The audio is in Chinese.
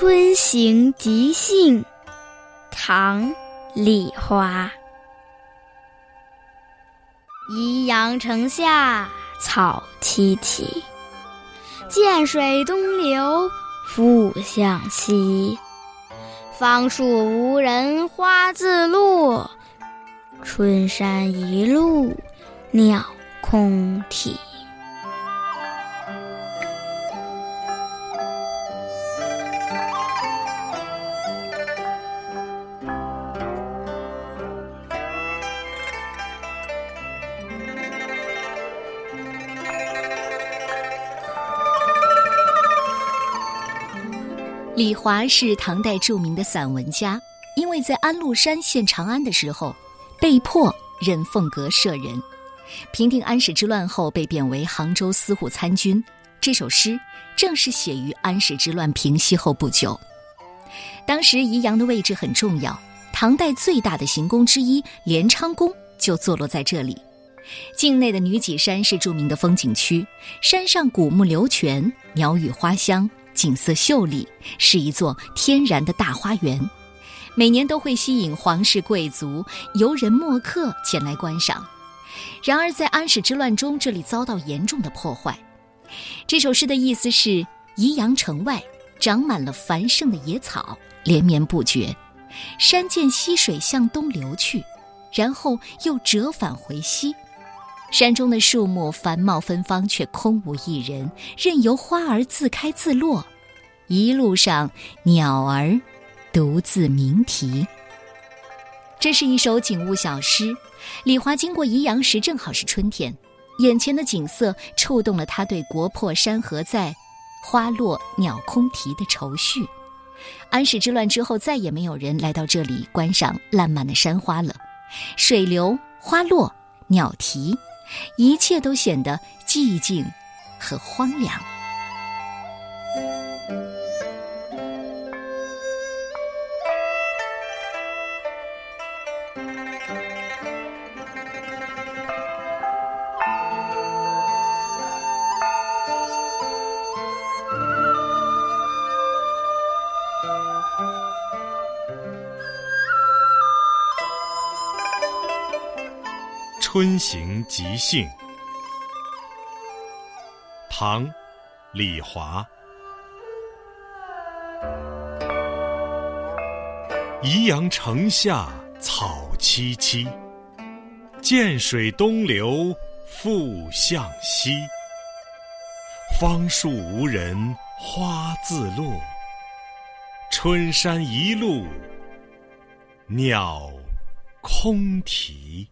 春行即兴，唐·李华。宜阳城下草萋萋，涧水东流复向西。芳树无人花自落，春山一路鸟空啼。李华是唐代著名的散文家，因为在安禄山陷长安的时候，被迫任凤阁舍人。平定安史之乱后，被贬为杭州司户参军。这首诗正是写于安史之乱平息后不久。当时宜阳的位置很重要，唐代最大的行宫之一镰昌宫就坐落在这里。境内的女几山是著名的风景区，山上古木流泉，鸟语花香。景色秀丽，是一座天然的大花园，每年都会吸引皇室贵族、游人墨客前来观赏。然而，在安史之乱中，这里遭到严重的破坏。这首诗的意思是：宜阳城外长满了繁盛的野草，连绵不绝；山涧溪水向东流去，然后又折返回西。山中的树木繁茂芬芳，却空无一人，任由花儿自开自落。一路上，鸟儿独自鸣啼。这是一首景物小诗。李华经过宜阳时，正好是春天，眼前的景色触动了他对“国破山河在，花落鸟空啼”的愁绪。安史之乱之后，再也没有人来到这里观赏烂漫的山花了。水流花落，鸟啼。一切都显得寂静和荒凉。春行即兴，唐·李华。宜阳城下草萋萋，涧水东流复向西。芳树无人花自落，春山一路鸟空啼。